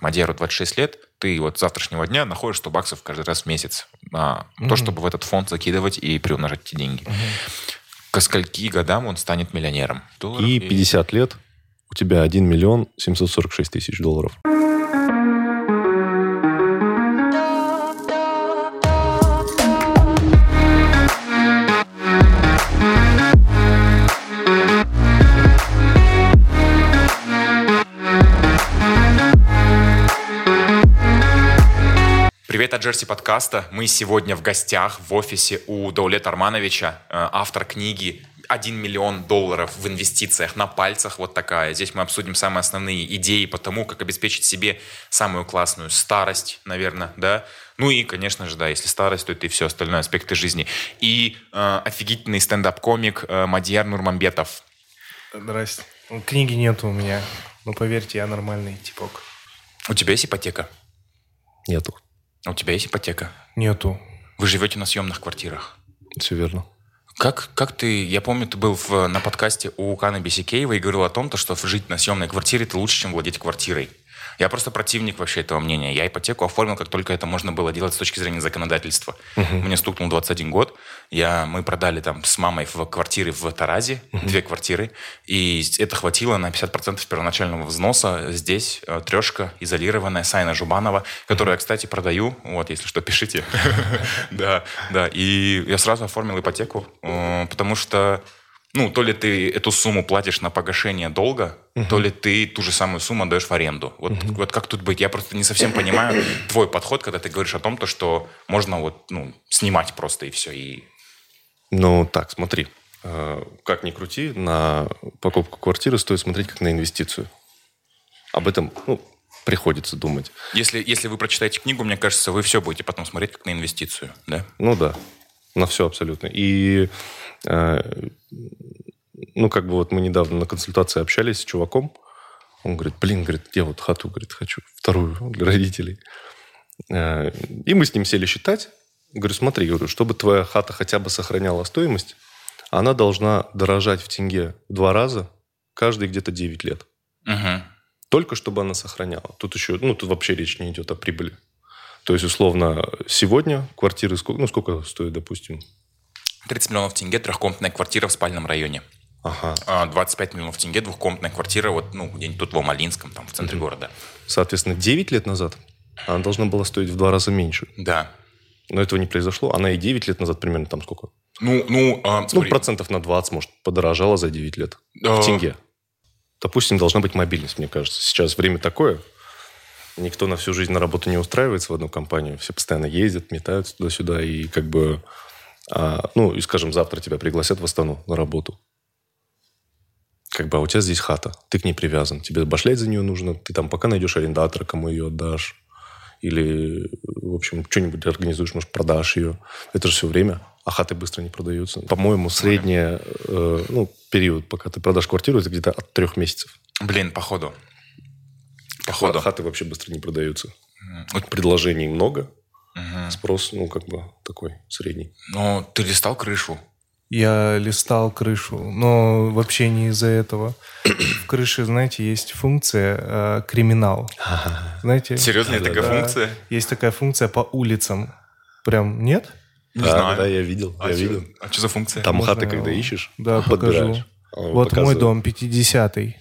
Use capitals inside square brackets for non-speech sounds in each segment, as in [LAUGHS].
Мадеру 26 лет, ты вот с завтрашнего дня находишь 100 баксов каждый раз в месяц. А, mm-hmm. То, чтобы в этот фонд закидывать и приумножать эти деньги. Mm-hmm. К скольки годам он станет миллионером? Долларов и 50 и... лет у тебя 1 миллион 746 тысяч долларов. Привет от Джерси подкаста. Мы сегодня в гостях в офисе у Даулета Армановича, э, автор книги 1 миллион долларов в инвестициях на пальцах, вот такая. Здесь мы обсудим самые основные идеи по тому, как обеспечить себе самую классную старость, наверное, да. Ну и, конечно же, да, если старость, то это и все остальное аспекты жизни. И э, офигительный стендап-комик э, Мадьяр Нурмамбетов. Здрасте. Книги нету у меня, но поверьте, я нормальный типок. У тебя есть ипотека? Нету. А у тебя есть ипотека? Нету. Вы живете на съемных квартирах? Все верно. Как, как ты, я помню, ты был в, на подкасте у Каны Бесикеева и говорил о том, то, что жить на съемной квартире это лучше, чем владеть квартирой. Я просто противник вообще этого мнения. Я ипотеку оформил, как только это можно было делать с точки зрения законодательства. Угу. Мне стукнул 21 год. Я, мы продали там с мамой в квартиры в Таразе, угу. две квартиры, и это хватило на 50% первоначального взноса. Здесь э, трешка изолированная, Сайна Жубанова, которую я, кстати, продаю. Вот, если что, пишите. [LAUGHS] Да, да. И я сразу оформил ипотеку, э, потому что ну, то ли ты эту сумму платишь на погашение долга, uh-huh. то ли ты ту же самую сумму даешь в аренду. Вот, uh-huh. вот как тут быть? Я просто не совсем понимаю твой подход, когда ты говоришь о том, то, что можно вот, ну, снимать просто и все. И... Ну, так, смотри. Э, как ни крути, на покупку квартиры стоит смотреть как на инвестицию. Об этом, ну, приходится думать. Если, если вы прочитаете книгу, мне кажется, вы все будете потом смотреть как на инвестицию, да? Ну да, на все абсолютно. И Э, ну, как бы вот мы недавно на консультации общались с чуваком, он говорит, блин, говорит, я вот хату, говорит, хочу, вторую для родителей. Э, и мы с ним сели считать. Говорю, смотри, говорю, чтобы твоя хата хотя бы сохраняла стоимость, она должна дорожать в тенге в два раза каждые где-то 9 лет. Угу. Только чтобы она сохраняла. Тут еще, ну, тут вообще речь не идет о прибыли. То есть, условно, сегодня квартиры, ну, сколько стоит, допустим, 30 миллионов тенге трехкомнатная квартира в спальном районе. Ага. 25 а, миллионов тенге двухкомнатная квартира вот, ну, где-нибудь тут в Амалинском, там, в центре угу. города. Соответственно, 9 лет назад она должна была стоить в два раза меньше. Да. Но этого не произошло. Она и 9 лет назад примерно там сколько? Ну, ну, а, ну процентов на 20, может, подорожала за 9 лет. А... В тенге. Допустим, должна быть мобильность, мне кажется. Сейчас время такое. Никто на всю жизнь на работу не устраивается в одну компанию. Все постоянно ездят, метаются туда-сюда. И как бы а, ну, и, скажем, завтра тебя пригласят в Астану на работу. Как бы, а у тебя здесь хата, ты к ней привязан, тебе башлять за нее нужно, ты там пока найдешь арендатора, кому ее отдашь, или, в общем, что-нибудь организуешь, может, продашь ее. Это же все время, а хаты быстро не продаются. По-моему, средний э, ну, период, пока ты продашь квартиру, это где-то от трех месяцев. Блин, походу. Походу. Хаты вообще быстро не продаются. Вот предложений много, Угу. Спрос, ну, как бы такой средний. Но ты листал крышу? Я листал крышу, но вообще не из-за этого. В крыше, знаете, есть функция э, криминал. Знаете? Серьезно, есть такая функция? Есть такая функция по улицам. Прям нет? Не да, знаю. да, я видел. А, я что, видел. а что за функция? Там Можно... хаты, когда ищешь, да, покажу. Вот мой дом, 50-й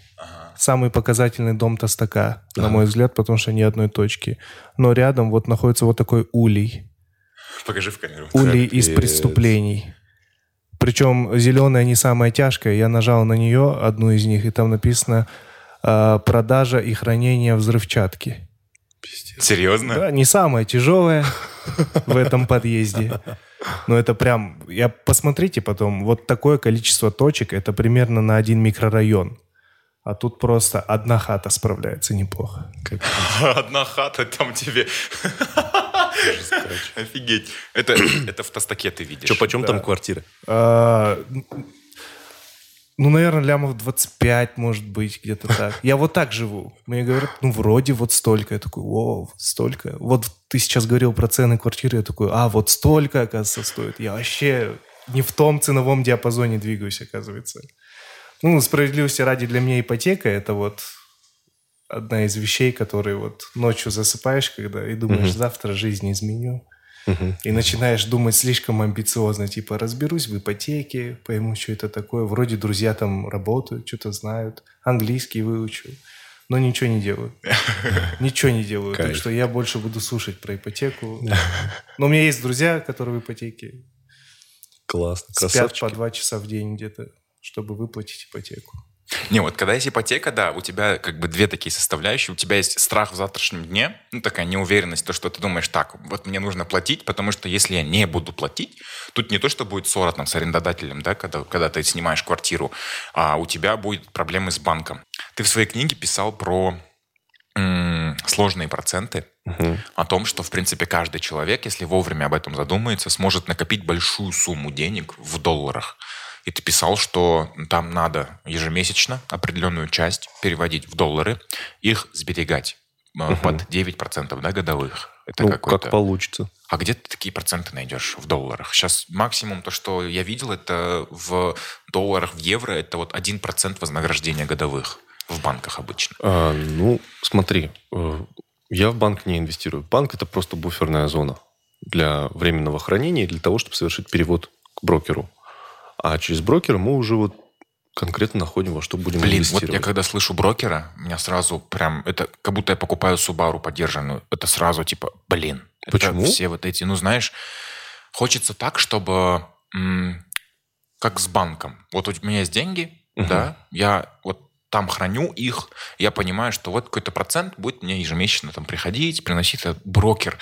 самый показательный дом Тостака, ага. на мой взгляд, потому что ни одной точки. Но рядом вот находится вот такой улей. Покажи в камеру. Улей Капец. из преступлений. Причем зеленая не самая тяжкая. Я нажал на нее, одну из них, и там написано э, «Продажа и хранение взрывчатки». Пиздец. Серьезно? Да, не самая тяжелая в этом подъезде. Но это прям... Я посмотрите потом. Вот такое количество точек, это примерно на один микрорайон. А тут просто одна хата справляется неплохо. [LAUGHS] Одна хата там тебе... Офигеть. Это, это в Тостаке ты видишь. Что, почем там квартиры? А, ну, наверное, лямов 25, может быть, где-то так. Я вот так живу. Мне говорят, ну, вроде вот столько. Я такой, о, столько. Вот ты сейчас говорил про цены квартиры. Я такой, а, вот столько, оказывается, стоит. Я вообще не в том ценовом диапазоне двигаюсь, оказывается. Ну, справедливости ради для меня ипотека это вот одна из вещей, которые вот ночью засыпаешь, когда и думаешь, завтра жизнь изменю. И начинаешь думать слишком амбициозно, типа разберусь в ипотеке, пойму, что это такое. Вроде друзья там работают, что-то знают, английский выучу, но ничего не делают. [LAUGHS] Ничего не делают. Так что я больше буду слушать про ипотеку. Но у меня есть друзья, которые в ипотеке. Классно, Спят по два часа в день где-то, чтобы выплатить ипотеку. Не, вот когда есть ипотека, да, у тебя как бы две такие составляющие. У тебя есть страх в завтрашнем дне, ну, такая неуверенность, то, что ты думаешь, так, вот мне нужно платить, потому что если я не буду платить, тут не то, что будет ссора там с арендодателем, да, когда, когда ты снимаешь квартиру, а у тебя будет проблемы с банком. Ты в своей книге писал про сложные проценты, Угу. о том, что, в принципе, каждый человек, если вовремя об этом задумается, сможет накопить большую сумму денег в долларах. И ты писал, что там надо ежемесячно определенную часть переводить в доллары, их сберегать э, под 9% да, годовых. Это Ну, как получится. А где ты такие проценты найдешь в долларах? Сейчас максимум то, что я видел, это в долларах, в евро, это вот 1% вознаграждения годовых в банках обычно. А, ну, смотри, э, я в банк не инвестирую. Банк это просто буферная зона для временного хранения и для того, чтобы совершить перевод к брокеру. А через брокера мы уже вот конкретно находим, во что будем Блин, вот инвестировать. я когда слышу брокера, меня сразу прям, это как будто я покупаю Subaru подержанную. Это сразу типа, блин. Почему? все вот эти, ну знаешь, хочется так, чтобы м, как с банком. Вот у меня есть деньги, да, я вот там храню их, я понимаю, что вот какой-то процент будет мне ежемесячно там приходить, приносить этот брокер.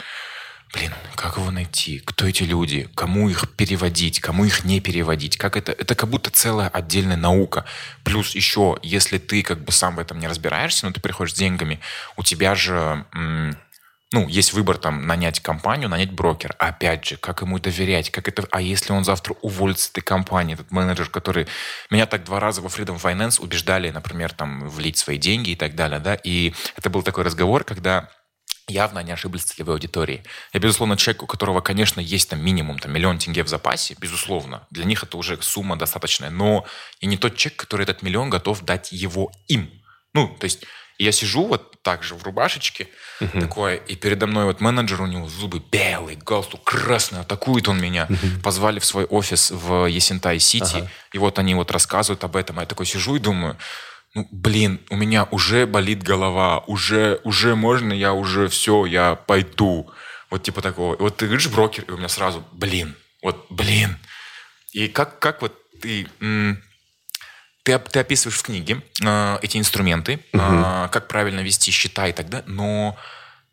Блин, как его найти? Кто эти люди? Кому их переводить? Кому их не переводить? Как это? Это как будто целая отдельная наука. Плюс еще, если ты как бы сам в этом не разбираешься, но ты приходишь с деньгами, у тебя же ну, есть выбор там нанять компанию, нанять брокер. Опять же, как ему доверять? Как это... А если он завтра уволится с этой компании, этот менеджер, который... Меня так два раза во Freedom Finance убеждали, например, там, влить свои деньги и так далее, да, и это был такой разговор, когда явно они ошиблись целевой аудиторией. Я, безусловно, человек, у которого, конечно, есть там минимум там, миллион тенге в запасе, безусловно. Для них это уже сумма достаточная. Но я не тот человек, который этот миллион готов дать его им. Ну, то есть я сижу вот так же в рубашечке, такое, и передо мной вот менеджер, у него зубы белые, галстук красный, атакует он меня. Позвали в свой офис в Есентай-Сити, и вот они вот рассказывают об этом. А я такой сижу и думаю, ну, блин, у меня уже болит голова, уже, уже можно, я уже все, я пойду. Вот типа такого. И вот ты говоришь брокер, и у меня сразу, блин, вот, блин. И как, как вот ты... ты, ты описываешь в книге э, эти инструменты, э, как правильно вести счета и так далее, но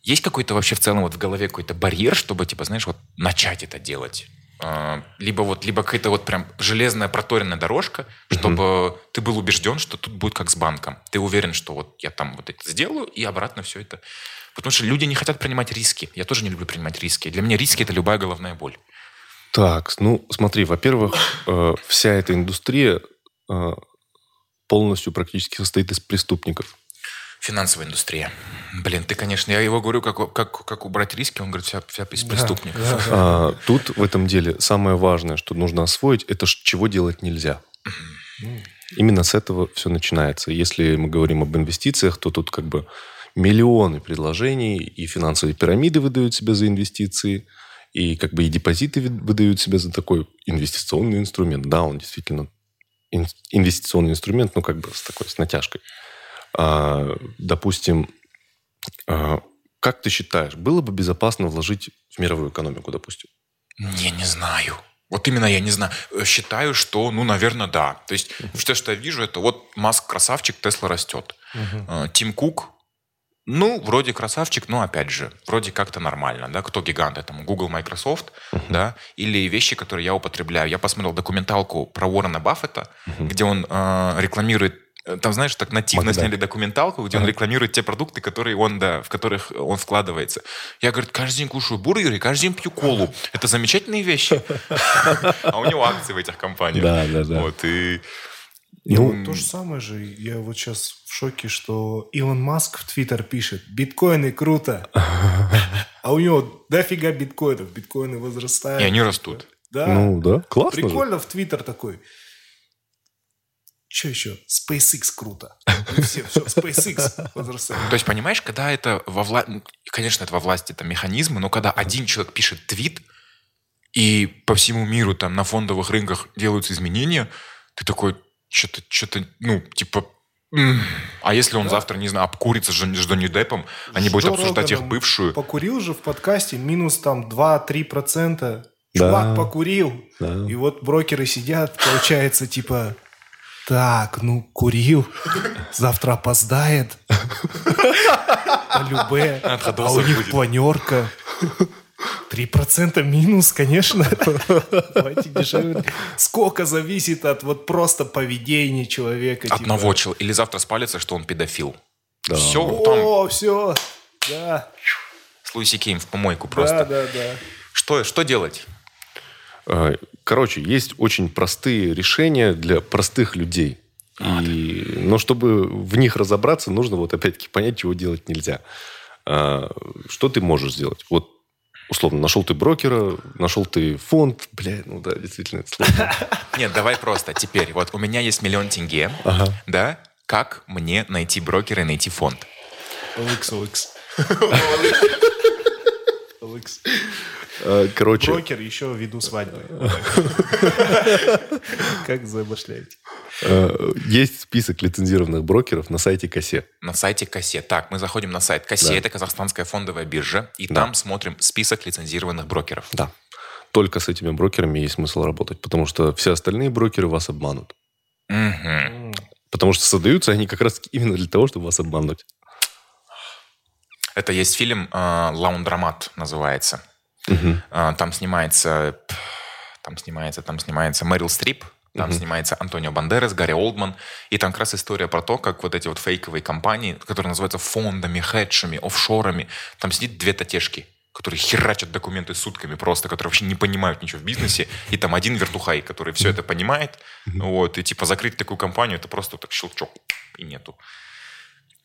есть какой-то вообще в целом вот в голове какой-то барьер, чтобы, типа, знаешь, вот начать это делать? Э, либо вот, либо какая-то вот прям железная проторенная дорожка, чтобы ты был убежден, что тут будет как с банком. Ты уверен, что вот я там вот это сделаю, и обратно все это... Потому что люди не хотят принимать риски. Я тоже не люблю принимать риски. Для меня риски – это любая головная боль. Так, ну смотри, во-первых, э, вся эта индустрия э, полностью практически состоит из преступников. Финансовая индустрия. Блин, ты, конечно, я его говорю, как, как, как убрать риски, он говорит, вся, вся из преступников. А, тут в этом деле самое важное, что нужно освоить, это ш- чего делать нельзя. Именно с этого все начинается. Если мы говорим об инвестициях, то тут как бы миллионы предложений, и финансовые пирамиды выдают себя за инвестиции, и как бы и депозиты выдают себя за такой инвестиционный инструмент. Да, он действительно ин- инвестиционный инструмент, ну как бы с такой, с натяжкой. А, допустим, а, как ты считаешь, было бы безопасно вложить в мировую экономику, допустим? Я не знаю. Вот именно я не знаю. Считаю, что, ну, наверное, да. То есть, все, что я вижу, это вот Маск красавчик, Тесла растет. Э, Тим Кук, ну, вроде красавчик, но опять же, вроде как-то нормально, да, кто гиганты, там, Google, Microsoft, да, или вещи, которые я употребляю. Я посмотрел документалку про Уоррена Баффета, где он э, рекламирует там, знаешь, так нативно Магда. сняли документалку, где он рекламирует те продукты, которые он, да, в которых он вкладывается. Я, говорит, каждый день кушаю бургеры, каждый день пью колу. Это замечательные вещи. А у него акции в этих компаниях. Да, да, да. Вот, и... Ну, То же самое же. Я вот сейчас в шоке, что Илон Маск в Твиттер пишет, биткоины круто. А у него дофига биткоинов. Биткоины возрастают. И они растут. Да. ну да, классно же. Прикольно в Твиттер такой. Что еще? SpaceX круто. И все, все, SpaceX возрастает. То есть, понимаешь, когда это во власти... Конечно, это во власти это механизмы, но когда один человек пишет твит, и по всему миру там на фондовых рынках делаются изменения, ты такой, что-то, что-то, ну, типа, а если он да. завтра, не знаю, обкурится с Джонни Деппом, они будут обсуждать их бывшую. Покурил же в подкасте минус там 2-3%. Чувак да. покурил. Да. И вот брокеры сидят, получается, типа, так, ну, курил, завтра опоздает. Любе. А у них планерка. Три процента минус, конечно. Давайте дешевле. Сколько зависит от вот просто поведения человека. Одного типа. человека. Или завтра спалится, что он педофил. Да. Все, О, там... все. Да. С Луиси Кейм в помойку просто. Да, да, да. Что, что делать? А, короче, есть очень простые решения для простых людей. И, но чтобы в них разобраться, нужно вот опять-таки понять, чего делать нельзя. А, что ты можешь сделать? Вот условно, нашел ты брокера, нашел ты фонд, бля, ну да, действительно, это сложно. [LAUGHS] Нет, давай просто теперь. Вот у меня есть миллион тенге, да? Как мне найти брокера и найти фонд? OX, OX. А, короче... Брокер еще ввиду свадьбы. [LAUGHS] Как замышляете? А, есть список лицензированных брокеров на сайте КАСЕ. На сайте КАСЕ. Так, мы заходим на сайт КАСЕ, да. это казахстанская фондовая биржа, и да. там смотрим список лицензированных брокеров. Да. Только с этими брокерами есть смысл работать, потому что все остальные брокеры вас обманут. Угу. Потому что создаются они как раз именно для того, чтобы вас обмануть. Это есть фильм э, «Лаундромат» называется. Угу. Там снимается, там снимается, там снимается Мэрил Стрип, там угу. снимается Антонио Бандерас, Гарри Олдман. И там как раз история про то, как вот эти вот фейковые компании, которые называются фондами, хедшами, офшорами, там сидит две татешки, которые херачат документы сутками просто, которые вообще не понимают ничего в бизнесе, и там один вертухай, который все это понимает, вот, и типа закрыть такую компанию, это просто так щелчок, и нету.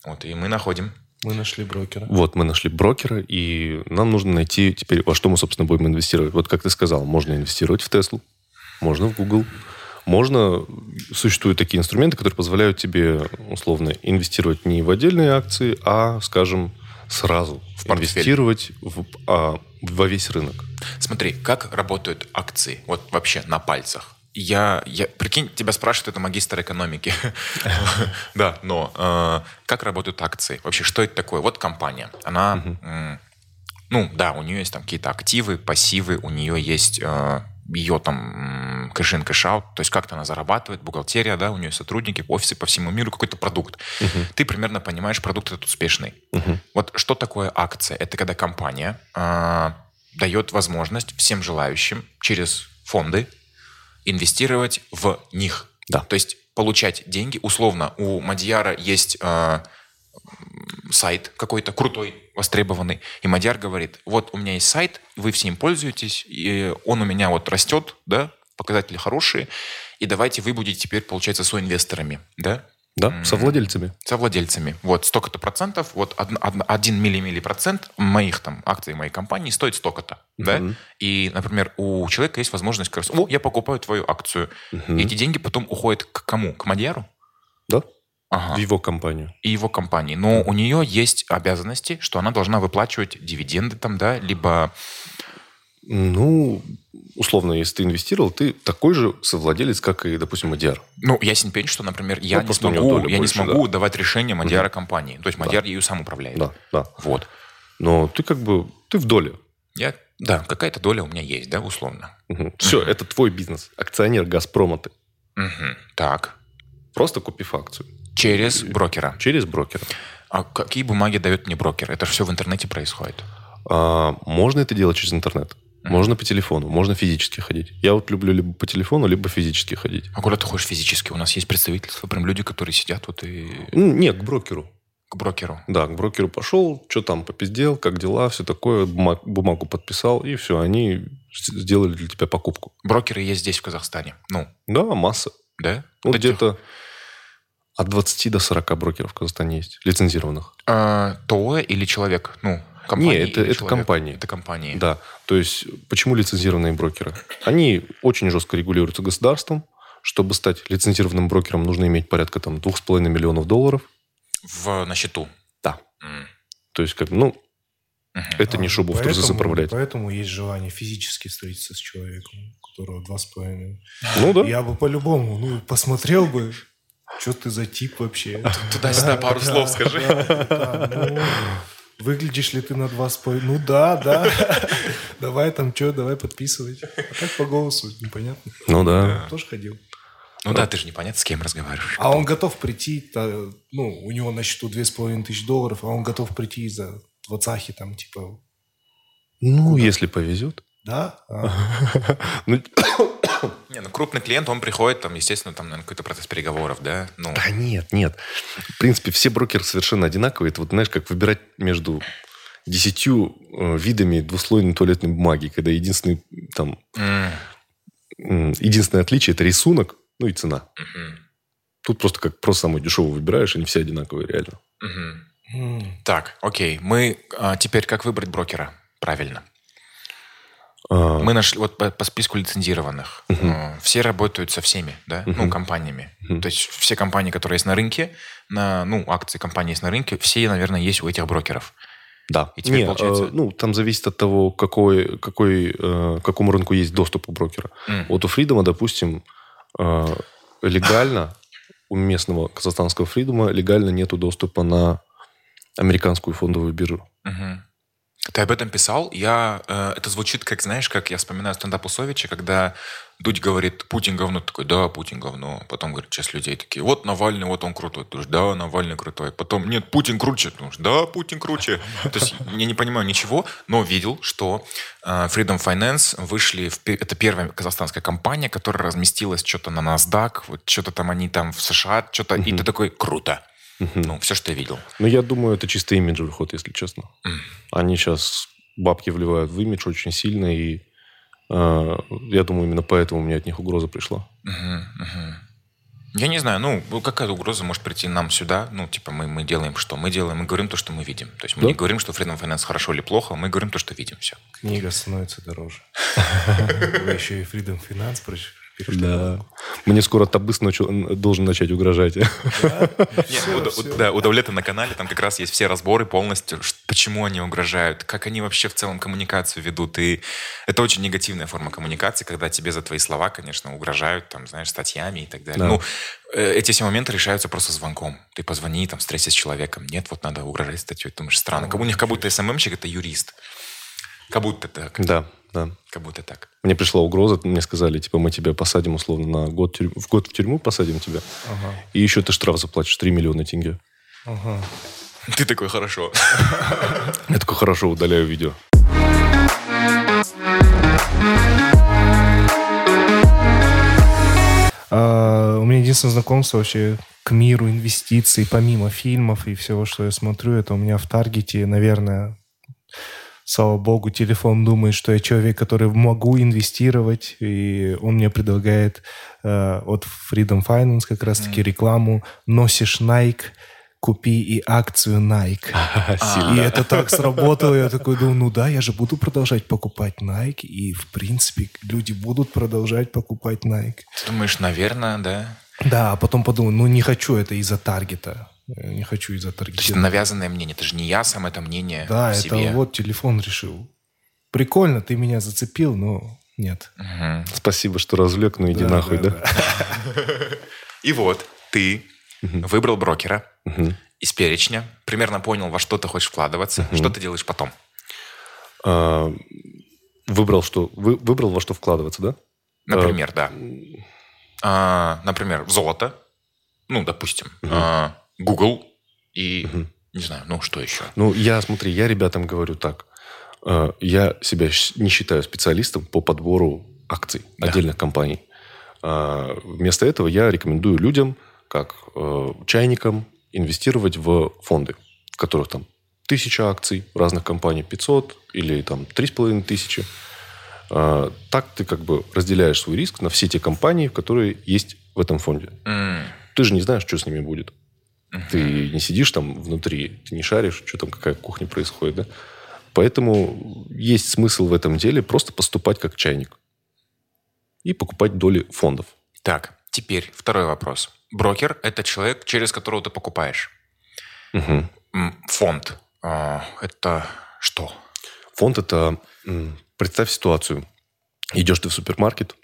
Вот, и мы находим мы нашли брокера. Вот, мы нашли брокера, и нам нужно найти теперь, во что мы, собственно, будем инвестировать. Вот как ты сказал, можно инвестировать в Теслу, можно в Google, можно... Существуют такие инструменты, которые позволяют тебе, условно, инвестировать не в отдельные акции, а, скажем, сразу в инвестировать в, а, во весь рынок. Смотри, как работают акции, вот вообще на пальцах я, я, прикинь, тебя спрашивают, это магистр экономики. [LAUGHS] Да, но э, как работают акции? Вообще, что это такое? Вот компания, она, ну, да, у нее есть там какие-то активы, пассивы, у нее есть э, ее там cash in, cash out, то есть как-то она зарабатывает, бухгалтерия, да, у нее сотрудники, офисы по всему миру, какой-то продукт. Ты примерно понимаешь, продукт этот успешный. Вот что такое акция? Это когда компания э, дает возможность всем желающим через фонды, инвестировать в них. Да. То есть получать деньги. Условно, у Мадьяра есть э, сайт какой-то крутой, востребованный, и Мадьяр говорит, вот у меня есть сайт, вы всем пользуетесь, и он у меня вот растет, да, показатели хорошие, и давайте вы будете теперь, получается, соинвесторами, да? Да, со владельцами. Со владельцами. Вот столько-то процентов, вот один миллимилли процент моих там акций моей компании стоит столько-то, uh-huh. да? И, например, у человека есть возможность сказать, о, я покупаю твою акцию. Uh-huh. Эти деньги потом уходят к кому? К Мадьяру? Да. Ага. В его компанию. И его компании. Но у нее есть обязанности, что она должна выплачивать дивиденды там, да, либо ну, условно, если ты инвестировал, ты такой же совладелец, как и, допустим, Мадиар. Ну, ясен пень, что, например, я, ну, не, смогу, я больше, не смогу да. давать решение Мадиара угу. компании. То есть Мадиар да. ею сам управляет. Да, да. Вот. Но ты как бы, ты в доле. Я, да, какая-то доля у меня есть, да, условно. Угу. Все, это твой бизнес. Акционер Газпрома ты. Угу. Так. Просто купив акцию. Через брокера. Через брокера. А какие бумаги дает мне брокер? Это же все в интернете происходит. А, можно это делать через интернет. Можно по телефону, можно физически ходить. Я вот люблю либо по телефону, либо физически ходить. А куда ты ходишь физически? У нас есть представительство, прям люди, которые сидят вот и... Ну, нет, к брокеру. К брокеру? Да, к брокеру пошел, что там попиздел, как дела, все такое, бумаг, бумагу подписал, и все, они сделали для тебя покупку. Брокеры есть здесь, в Казахстане? Ну? Да, масса. Да? Этих... где-то от 20 до 40 брокеров в Казахстане есть, лицензированных. А, ТОЭ или человек? Ну, Компании Нет, это, это компании. Это компании. Да. То есть, почему лицензированные брокеры? Они очень жестко регулируются государством, Чтобы стать лицензированным брокером, нужно иметь порядка там 2,5 миллионов долларов. В, на счету? Да. Mm. То есть, как, ну, uh это а, не шубу поэтому, в трусы заправлять. Поэтому есть желание физически встретиться с человеком, у которого 2,5. Ну да. Я бы по-любому, ну, посмотрел бы, что ты за тип вообще. Туда-сюда пару слов скажи. Выглядишь ли ты на два с Ну да, да. [LAUGHS] Давай там что, давай подписывать. А так по голосу непонятно. Ну да. Тоже ходил. Ну да, ты же непонятно, с кем разговариваешь. А он готов прийти, ну, у него на счету две с половиной тысячи долларов, а он готов прийти за двадцахи там, типа... Ну, если повезет. Да? [LAUGHS] Ну, [COUGHS] не, ну крупный клиент, он приходит, там, естественно, там, наверное, какой-то процесс переговоров, да? Ну. Да нет, нет. В принципе, все брокеры совершенно одинаковые. Это вот, знаешь, как выбирать между десятью э, видами двуслойной туалетной бумаги, когда единственный там... Mm. Единственное отличие – это рисунок, ну и цена. Mm-hmm. Тут просто как просто самую дешевую выбираешь, они все одинаковые, реально. Mm-hmm. Mm. Так, окей. Мы а, теперь как выбрать брокера? Правильно. А. Мы нашли вот по, по списку лицензированных. Угу. Все работают со всеми, да, угу. ну, компаниями. Угу. То есть все компании, которые есть на рынке, на, ну, акции компании есть на рынке, все, наверное, есть у этих брокеров. Да. И теперь Не, получается... Э, ну, там зависит от того, какой, какой, э, какому рынку есть доступ у брокера. Mm. Вот у Фридома, допустим, э, легально, у местного казахстанского Фридома легально нету доступа на американскую фондовую биржу. Угу. Ты об этом писал. Я, э, это звучит, как, знаешь, как я вспоминаю стендап Усовича, когда Дудь говорит, Путин говно. такой, да, Путин говно. Потом говорит, часть людей такие, вот Навальный, вот он крутой. Ты да, Навальный крутой. Потом, нет, Путин круче. Ты да, Путин круче. То есть я не понимаю ничего, но видел, что э, Freedom Finance вышли, в, это первая казахстанская компания, которая разместилась что-то на NASDAQ, вот что-то там они там в США, что-то, и ты такой, круто. Угу. Ну, все, что я видел. Ну, я думаю, это чисто имиджевый ход, если честно. Mm. Они сейчас бабки вливают в имидж очень сильно, и э, я думаю, именно поэтому мне от них угроза пришла. Угу, угу. Я не знаю, ну, какая угроза может прийти нам сюда? Ну, типа, мы, мы делаем что? Мы делаем, мы говорим то, что мы видим. То есть мы да? не говорим, что Freedom Finance хорошо или плохо, мы говорим то, что видим, все. Книга становится дороже. [LAUGHS] Вы еще и Freedom Finance да. Мне скоро Табыс должен начать угрожать. Да, у Давлета на канале там как раз есть все разборы полностью, почему они угрожают, как они вообще в целом коммуникацию ведут. И это очень негативная форма коммуникации, когда тебе за твои слова, конечно, угрожают, там, знаешь, статьями и так далее. Ну, э, эти все моменты решаются просто звонком. Ты позвони, там, встретись с человеком. Нет, вот надо угрожать статьей. Ты думаешь, странно. У них как будто СММщик — это юрист. Как будто так. Да, да. Как будто так. Мне пришла угроза, мне сказали, типа, мы тебя посадим условно на год, тюрь... в год в тюрьму посадим тебя, ага. и еще ты штраф заплатишь 3 миллиона тенге. Ага. Ты такой, хорошо. [LAUGHS] Я такой, хорошо, удаляю видео. А, у меня единственное знакомство вообще к миру инвестиций, помимо фильмов и всего, что я смотрю, это у меня в Таргете, наверное, слава богу, телефон думает, что я человек, который могу инвестировать, и он мне предлагает э, от Freedom Finance как раз-таки mm. рекламу «Носишь Nike, купи и акцию Nike». [LAUGHS] И это так сработало, я такой думаю, ну да, я же буду продолжать покупать Nike, и в принципе люди будут продолжать покупать Nike. Ты думаешь, наверное, да? Да, а потом подумал, ну не хочу это из-за таргета. Я не хочу из-за таргета. То есть навязанное мнение. Это же не я сам это мнение Да, это себе. вот телефон решил. Прикольно, ты меня зацепил, но нет. Угу. Спасибо, что развлек, но иди да, нахуй, да? [LAUGHS] И вот ты выбрал брокера из перечня, примерно понял, во что ты хочешь вкладываться. Что ты делаешь потом? А, выбрал, что, выбрал, во что вкладываться, да? Например, да. А, например, золото. Ну, допустим. Google и, угу. не знаю, ну что еще? Ну, я, смотри, я ребятам говорю так. Э, я себя не считаю специалистом по подбору акций да. отдельных компаний. Э, вместо этого я рекомендую людям, как э, чайникам, инвестировать в фонды, в которых там тысяча акций разных компаний, 500 или там три с половиной тысячи. Так ты как бы разделяешь свой риск на все те компании, которые есть в этом фонде. Mm. Ты же не знаешь, что с ними будет. Uh-huh. Ты не сидишь там внутри, ты не шаришь, что там, какая кухня происходит, да? Поэтому есть смысл в этом деле просто поступать как чайник и покупать доли фондов. Так, Теперь второй вопрос. Брокер – это человек, через которого ты покупаешь. Угу. Фонд а, – это что? Фонд – это, представь ситуацию. Идешь ты в супермаркет,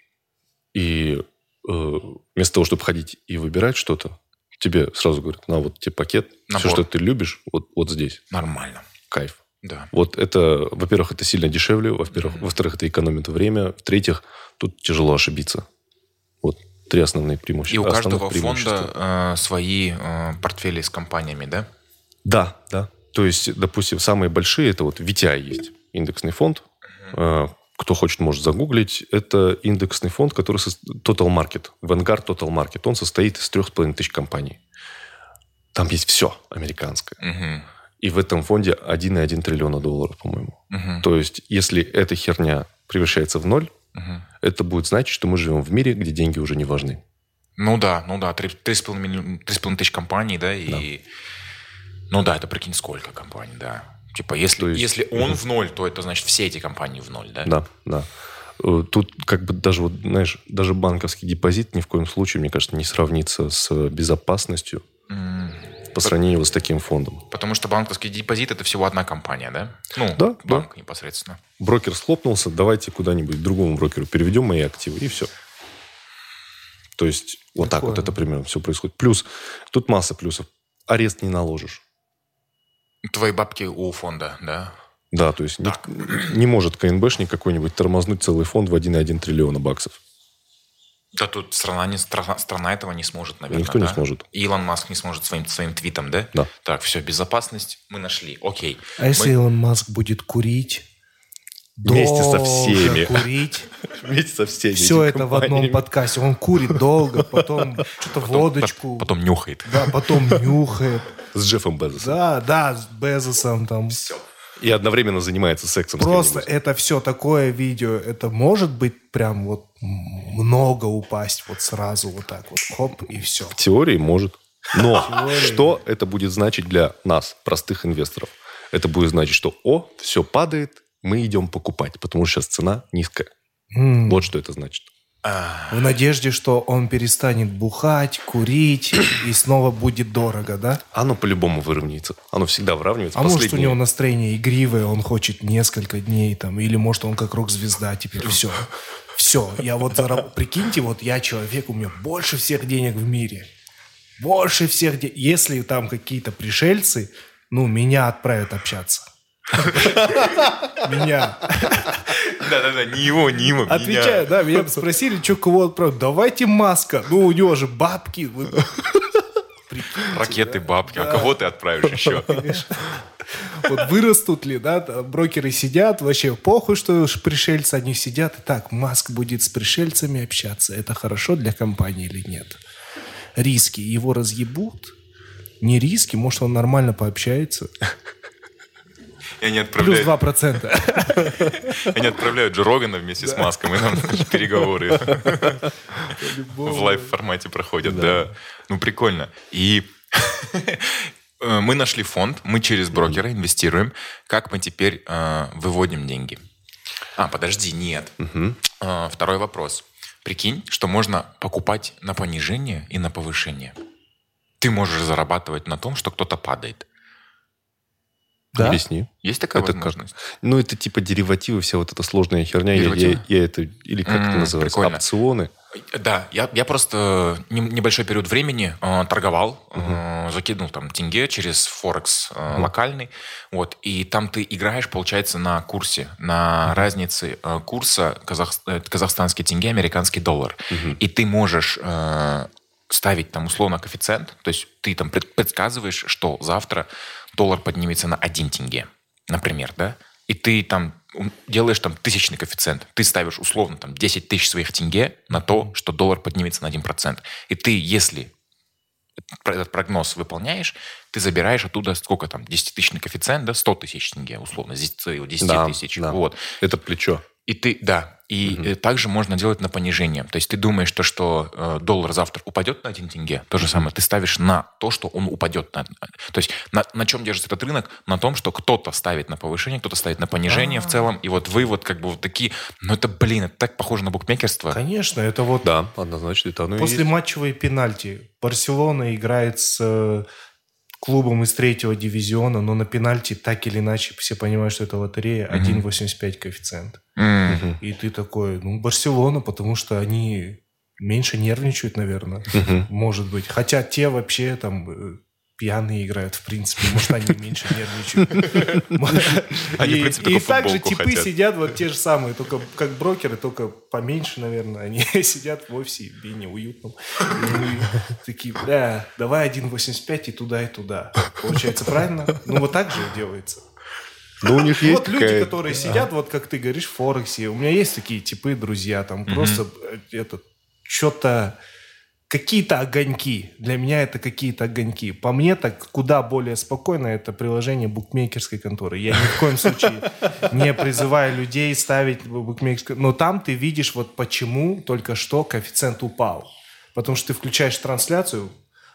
и э, вместо того, чтобы ходить и выбирать что-то, тебе сразу говорят, на вот тебе пакет, Набор. все, что ты любишь, вот, вот здесь. Нормально. Кайф. Да. Вот это, во-первых, это сильно дешевле, во-первых, mm-hmm. во-вторых, это экономит время, в-третьих, тут тяжело ошибиться. Вот три основные преимущества. И у каждого фонда э, свои э, портфели с компаниями, да? Да, да. То есть, допустим, самые большие, это вот VTI есть, индексный фонд. Mm-hmm. Э, кто хочет, может загуглить. Это индексный фонд, который со... Total Market. Vanguard Total Market. Он состоит из трех с половиной тысяч компаний. Там есть все американское. Mm-hmm. И в этом фонде 1,1 триллиона долларов, по-моему. Uh-huh. То есть, если эта херня превращается в ноль, uh-huh. это будет значить, что мы живем в мире, где деньги уже не важны. Ну да, ну да, 3,5 тысяч компаний, да, и... Да. Ну да, это прикинь, сколько компаний, да. Типа, если, есть, если он в ноль, то это значит все эти компании в ноль, да? Да, да. Э, тут как бы даже, вот, знаешь, даже банковский депозит ни в коем случае, мне кажется, не сравнится с безопасностью. Mm по сравнению вот с таким фондом. Потому что банковский депозит это всего одна компания, да? Ну, да, банк да. непосредственно. Брокер схлопнулся, давайте куда-нибудь другому брокеру переведем мои активы, и все. То есть вот так вот это примерно все происходит. Плюс, тут масса плюсов. Арест не наложишь. Твои бабки у фонда, да? Да, то есть не, [CLEARS THROAT] не может КНБшник какой-нибудь тормознуть целый фонд в 1,1 триллиона баксов. Да тут страна, не, страна, страна этого не сможет, наверное. Никто да? не сможет. Илон Маск не сможет своим, своим твитом, да? Да. Так, все, безопасность мы нашли. Окей. А мы... если Илон Маск будет курить? [LAUGHS] Вместе со всеми. курить. Вместе со всеми. Все это в одном подкасте. Он курит долго, потом что-то водочку. Потом нюхает. Да, потом нюхает. С Джеффом Безосом. Да, да, с Безосом там. Все. И одновременно занимается сексом. Просто это все такое видео, это может быть прям вот много упасть вот сразу вот так вот, хоп, и все. В теории может. Но теории... что это будет значить для нас, простых инвесторов? Это будет значить, что, о, все падает, мы идем покупать, потому что сейчас цена низкая. Mm. Вот что это значит. В надежде, что он перестанет бухать, курить и снова будет дорого, да? Оно по-любому выровняется. Оно всегда выравнивается. А может у него настроение игривое, он хочет несколько дней там, или может он как рок-звезда теперь все. Все, я вот, зараб... прикиньте, вот я человек, у меня больше всех денег в мире. Больше всех денег. Если там какие-то пришельцы, ну, меня отправят общаться. Меня. Да-да-да, не его, не его, Отвечаю, да, меня спросили, что кого отправить. Давайте маска. Ну, у него же бабки. Ракеты, бабки. А кого ты отправишь еще? [LAUGHS] Вот вырастут ли, да, брокеры сидят, вообще похуй, что пришельцы, они сидят, и так, Маск будет с пришельцами общаться. Это хорошо для компании или нет? Риски. Его разъебут? Не риски, может, он нормально пообщается. И они отправляют... Плюс 2%. [LAUGHS] Они отправляют Джо Рогана вместе с Маском, и там [LAUGHS] переговоры в лайв-формате проходят. Да. Ну, прикольно. И [LAUGHS] мы нашли фонд, мы через брокера инвестируем. Как мы теперь э, выводим деньги? А, подожди, нет. Э, второй вопрос. Прикинь, что можно покупать на понижение и на повышение. Ты можешь зарабатывать на том, что кто-то падает. Да? Объясни. Есть такая это возможность? Как? Ну, это типа деривативы, вся вот эта сложная херня. Я, я, я это, или как mm, это называется? Прикольно. Опционы. Да, я, я просто небольшой период времени э, торговал, uh-huh. э, закинул там тенге через Форекс э, uh-huh. локальный, вот, и там ты играешь, получается, на курсе, на uh-huh. разнице э, курса казах, э, казахстанский тенге, американский доллар. Uh-huh. И ты можешь э, ставить там условно коэффициент, то есть ты там предсказываешь, что завтра доллар поднимется на 1 тенге, например, да, и ты там делаешь там тысячный коэффициент, ты ставишь условно там 10 тысяч своих тенге на то, что доллар поднимется на 1%. И ты, если этот прогноз выполняешь, ты забираешь оттуда сколько там, 10-тысячный коэффициент, да, 100 тысяч тенге, условно, 10, 10 да, тысяч. Да. Вот. Это плечо. И ты, да, и Мгм. также можно делать на понижение. То есть ты думаешь, то, что э, доллар завтра упадет на 1 тенге, то же самое ты ставишь на то, что он упадет. На, то есть на, на чем держится этот рынок? На том, что кто-то ставит на повышение, кто-то ставит на понижение в А. целом. И вот вы вот как бы вот такие... Ну это, блин, это так похоже на букмекерство. Конечно, это вот Да, однозначно, это оно и после есть. матчевой пенальти. Барселона играет с э, клубом из третьего дивизиона, но на пенальти так или иначе все понимают, что это лотерея, Мгм. 1,85 коэффициент. Мгм. И ты такой, ну, Барселона, потому что они меньше нервничают, наверное. Может быть. Хотя те вообще там э, пьяные играют, в принципе. Может, они меньше нервничают. [LAUGHS] И- также типы сидят вот те же самые, только как брокеры, только поменьше, наверное. Они [LAUGHS] сидят в офисе, в Бине, уютном. И они такие, бля, давай 1,85 и туда, и туда. Получается правильно? Ну, вот так же и делается. Ну, у них есть Вот люди, какая- которые сидят, вот как ты говоришь, в Форексе. У меня есть такие типы, друзья, там просто э, это что-то какие-то огоньки. Для меня это какие-то огоньки. По мне так куда более спокойно это приложение букмекерской конторы. Я ни в коем случае не призываю людей ставить букмекерскую... Но там ты видишь вот почему только что коэффициент упал. Потому что ты включаешь трансляцию,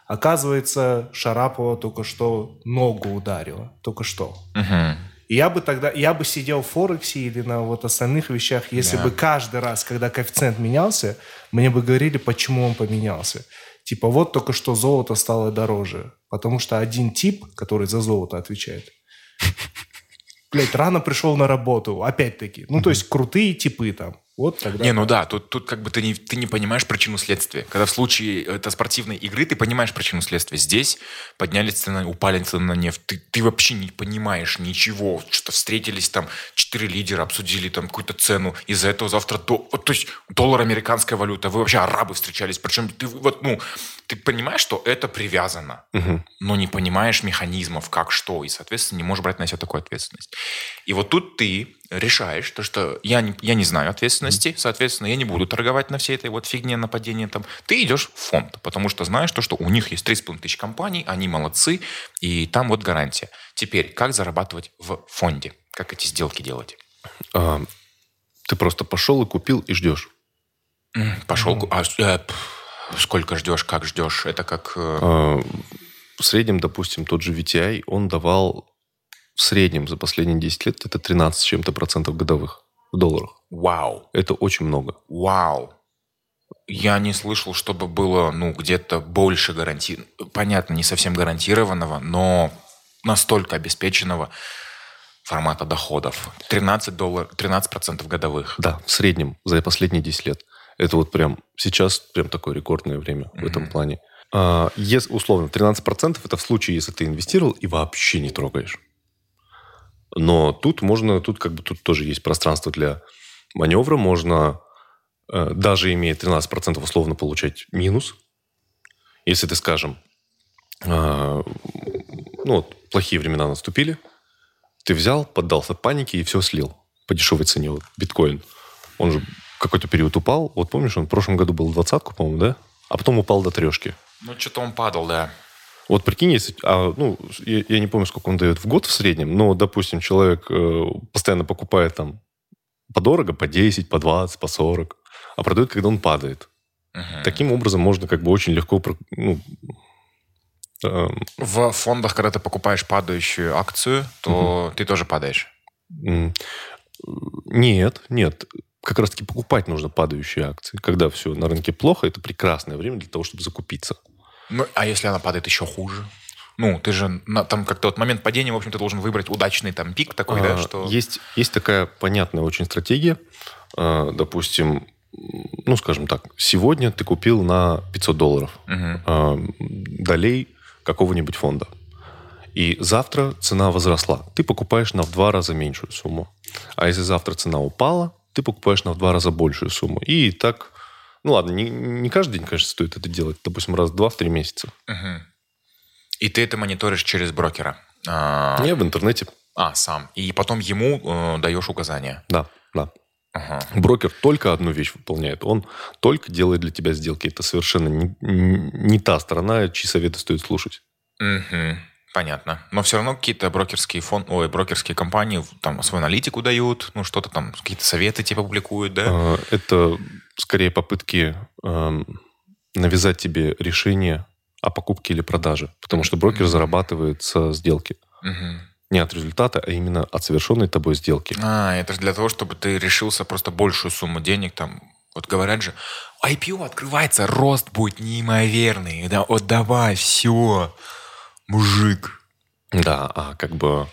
оказывается, Шарапова только что ногу ударила. Только что. Мгм. Я бы тогда, я бы сидел в Форексе или на вот остальных вещах, если Да. бы каждый раз, когда коэффициент менялся, мне бы говорили, почему он поменялся. Типа, вот только что золото стало дороже. Потому что один тип, который за золото отвечает, блядь, рано пришел на работу, опять-таки. Ну, то есть, крутые типы там. Вот тогда. Не, ну да, тут, тут как бы ты не, ты не понимаешь причину следствия. Когда в случае это спортивной игры, ты понимаешь причину следствия. Здесь поднялись цены, упали цены на нефть. Ты, ты вообще не понимаешь ничего. Что встретились там четыре лидера, обсудили там какую-то цену. Из-за этого завтра... До... Вот, то есть доллар американская валюта. Вы вообще арабы встречались. Причем ты вот, ну, ты понимаешь, что это привязано. Мгм. но не понимаешь механизмов, как что, и, соответственно, не можешь брать на себя такую ответственность. И вот тут ты решаешь, то, что я не, я не знаю ответственности, соответственно, я не буду торговать на всей этой вот фигне нападения там. Ты идешь в фонд, потому что знаешь то, что у них есть 3,5 тысяч компаний, они молодцы, и там вот гарантия. Теперь, как зарабатывать в фонде? Как эти сделки делать? А, Ты просто пошел и купил и ждешь. Пошел, а, э, сколько ждешь, как ждешь? Это как... э, А, В среднем, допустим, тот же VTI, он давал в среднем за последние 10 лет это 13 с чем-то процентов годовых в долларах. Вау! Это очень много. Вау. Я не слышал, чтобы было, ну, где-то больше гарантии. Понятно, не совсем гарантированного, но настолько обеспеченного формата доходов. 13 долларов, 13 процентов годовых. Да, в среднем за последние 10 лет. Это вот прям сейчас прям такое рекордное время в этом плане. А, если, условно, 13% это в случае, если ты инвестировал и вообще не трогаешь. Но тут можно, тут как бы тут тоже есть пространство для маневра. Можно, э, даже имея 13% условно получать минус. Если ты, скажем, а, ну, вот, плохие времена наступили, ты взял, поддался панике и все слил по дешевой цене. Вот биткоин, он же какой-то период упал. Вот помнишь, он в прошлом году был двадцатку, по-моему, да? А потом упал до трешки. Ну, что-то он падал, да. Вот прикинь, если, а, ну, я, я не помню, сколько он дает в год в среднем, но, допустим, человек э, постоянно покупает там подорого, по 10, по 20, по 40, а продает, когда он падает. Мгм. Таким образом можно как бы очень легко ну, эм, В фондах, когда ты покупаешь падающую акцию, то ты тоже падаешь. нет, нет. Как раз-таки покупать нужно падающие акции. Когда все на рынке плохо, это прекрасное время для того, чтобы закупиться. Ну, а если она падает еще хуже? Ну, ты же на- там как-то вот момент падения, в общем, ты должен выбрать удачный там пик такой, да, А, что... Есть, есть такая понятная очень стратегия. А, Допустим, ну, скажем так, сегодня ты купил на 500 долларов Мгм. а, долей какого-нибудь фонда. И завтра цена возросла. Ты покупаешь на в два раза меньшую сумму. А если завтра цена упала, ты покупаешь на в два раза большую сумму. И так, ну ладно, не, не каждый день, конечно, стоит это делать. Допустим, раз в два, в три месяца. Мгм. И ты это мониторишь через брокера. А, Я в интернете, а, сам. И потом ему э, даешь указания. да, да. Ага. Брокер только одну вещь выполняет. Он только делает для тебя сделки. Это совершенно не, не та сторона, чьи советы стоит слушать. Мгм. Понятно. Но все равно какие-то брокерские фон, ой, брокерские компании там свою аналитику дают, ну что-то там, какие-то советы типа публикуют, да? А, это скорее попытки э, навязать тебе решение о покупке или продаже. Потому что брокер mm-hmm. зарабатывает со сделки. Mm-hmm. Не от результата, а именно от совершенной тобой сделки. А, это же для того, чтобы ты решился просто большую сумму денег там вот говорят же, IPO открывается, рост будет неимоверный. Да, вот давай, все, мужик. Да, а как бы...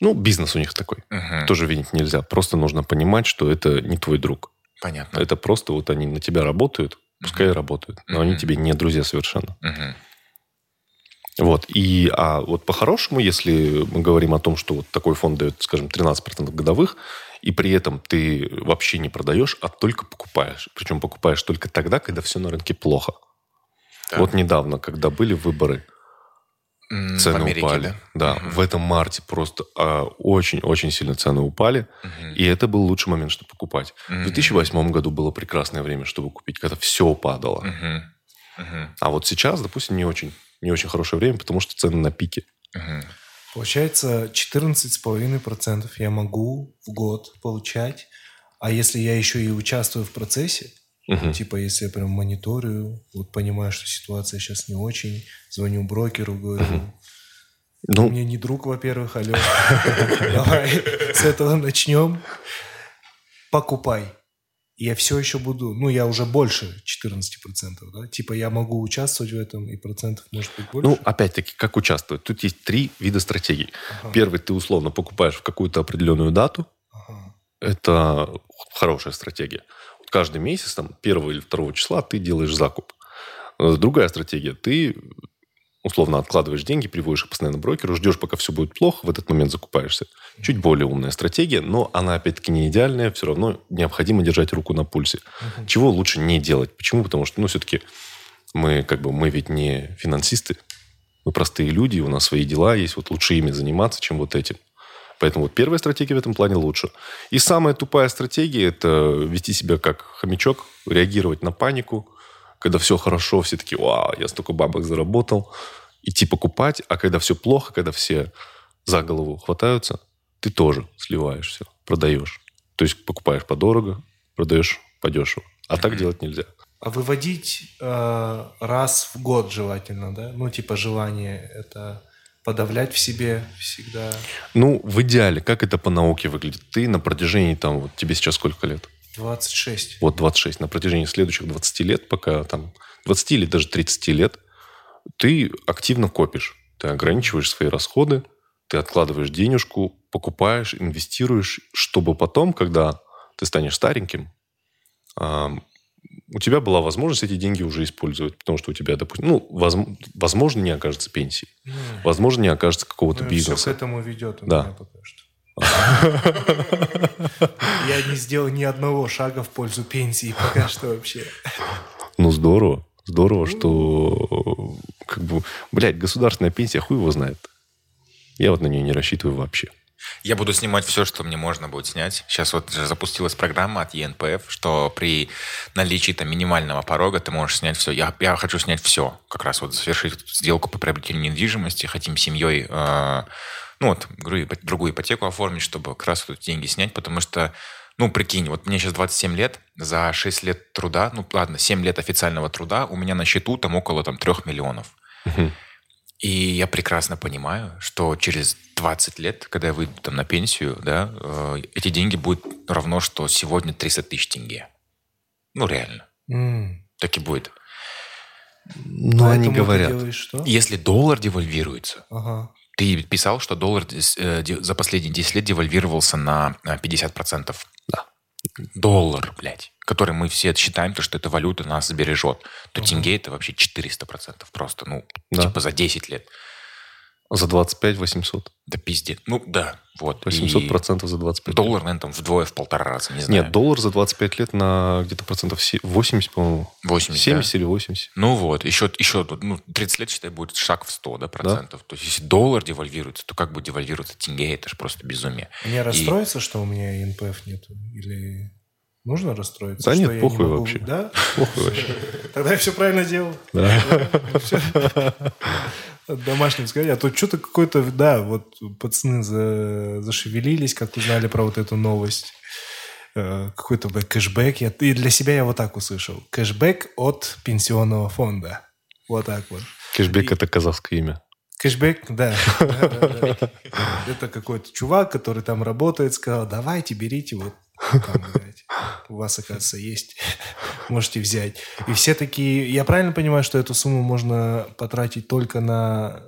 Ну, бизнес у них такой. Угу. Тоже винить нельзя. Просто нужно понимать, что это не твой друг. Понятно. Это просто вот они на тебя работают, пускай угу. работают, но угу. они тебе не друзья совершенно. Угу. Вот. И, а вот по-хорошему, если мы говорим о том, что вот такой фонд дает, скажем, 13% годовых, и при этом ты вообще не продаешь, а только покупаешь. Причем покупаешь только тогда, когда все на рынке плохо. Так. Вот недавно, когда были выборы, цены Америке, упали. Да, угу. в этом марте просто а, очень-очень сильно цены упали, угу. и это был лучший момент, чтобы покупать. Угу. В 2008 году было прекрасное время, чтобы купить, когда все падало. Угу. Угу. А вот сейчас, допустим, не очень, не очень хорошее время, потому что цены на пике. Угу. Получается, 14,5% я могу в год получать. А если я еще и участвую в процессе, угу. типа если я прям мониторю, вот понимаю, что ситуация сейчас не очень, звоню брокеру, говорю, угу. ну, мне не друг, во-первых, алло, [LAUGHS] давай с этого начнем. Покупай я все еще буду, ну, я уже больше 14%, да? Типа я могу участвовать в этом, и процентов может быть больше? Ну, опять-таки, как участвовать? Тут есть три вида стратегий. Ага. Первый, ты условно покупаешь в какую-то определенную дату. Ага. Это хорошая стратегия. Каждый месяц, там, первого или второго числа ты делаешь закуп. Другая стратегия. Ты условно откладываешь деньги, приводишь их постоянно брокеру, ждешь, пока все будет плохо, в этот момент закупаешься. Чуть более умная стратегия, но она, опять-таки, не идеальная, все равно необходимо держать руку на пульсе. Uh-huh. Чего лучше не делать? Почему? Потому что, ну, все-таки мы, как бы, мы ведь не финансисты, мы простые люди, у нас свои дела есть, вот лучше ими заниматься, чем вот этим. Поэтому вот первая стратегия в этом плане лучше. И самая тупая стратегия – это вести себя как хомячок, реагировать на панику, когда все хорошо, все такие, вау, я столько бабок заработал, идти покупать, а когда все плохо, когда все за голову хватаются, ты тоже сливаешь все, продаешь. То есть покупаешь подорого, продаешь подешево. А так делать нельзя. А выводить э, раз в год желательно, да? Ну, типа желание это подавлять в себе всегда. Ну, в идеале, как это по науке выглядит? Ты на протяжении, там, вот тебе сейчас сколько лет? 26. Вот 26. На протяжении следующих 20 лет, пока там 20 или даже 30 лет, ты активно копишь. Ты ограничиваешь свои расходы, ты откладываешь денежку, покупаешь, инвестируешь, чтобы потом, когда ты станешь стареньким, у тебя была возможность эти деньги уже использовать, потому что у тебя, допустим, ну, возможно, не окажется пенсии, mm. возможно, не окажется какого-то ну, бизнеса. Все к этому ведет да. меня пока что. Я не сделал ни одного шага в пользу пенсии пока что вообще. Ну, здорово. Здорово, что как бы, блядь, государственная пенсия, хуй его знает. Я вот на нее не рассчитываю вообще. Я буду снимать все, что мне можно будет снять. Сейчас вот запустилась программа от ЕНПФ, что при наличии там минимального порога ты можешь снять все. Я, я хочу снять все. Как раз вот совершить сделку по приобретению недвижимости. Хотим семьей э, ну вот, другую ипотеку оформить, чтобы как раз тут деньги снять, потому что, ну, прикинь, вот мне сейчас 27 лет, за 6 лет труда, ну, ладно, 7 лет официального труда, у меня на счету там около там 3 миллионов. И я прекрасно понимаю, что через 20 лет, когда я выйду там на пенсию, да, э, эти деньги будут равно, что сегодня 300 тысяч тенге. Ну, реально. Mm. Так и будет. Но они говорят, что? если доллар девальвируется, ага. Ты писал, что доллар э, за последние 10 лет девальвировался на 50%. Да. Доллар, блядь, который мы все считаем, то, что эта валюта нас сбережет. То угу. тенге это вообще 400% просто, ну, да. типа за 10 лет. За 25 800. Да пиздец. Ну, да, вот. 800 и процентов за 25 Доллар, наверное, там вдвое, в полтора раза, не знаю. Нет, доллар за 25 лет на где-то процентов 80, по-моему. 80, 70 да. или 80. Ну вот, еще, еще ну, 30 лет, считай, будет шаг в 100 да, процентов. Да? То есть, если доллар девальвируется, то как будет девальвироваться тенге? Это же просто безумие. Мне и... расстроится, что у меня НПФ нету? Или... Нужно расстроиться? Да нет, я не похуй могу- вообще. Да? Похуй вообще. [LAUGHS] Тогда я все правильно делал. Да. [LAUGHS] Домашним сказать. А то что-то какой-то, да, вот пацаны за- зашевелились, как узнали про вот эту новость. Э, Какой-то кэшбэк. Я, и для себя я вот так услышал. Кэшбэк от пенсионного фонда. Вот так вот. Кэшбэк – это казахское имя. Кэшбэк, [LAUGHS] да. Это какой-то чувак, который там работает, сказал, давайте, берите, вот там, блядь, у вас, оказывается, есть, [LAUGHS] можете взять. И все такие, я правильно понимаю, что эту сумму можно потратить только на...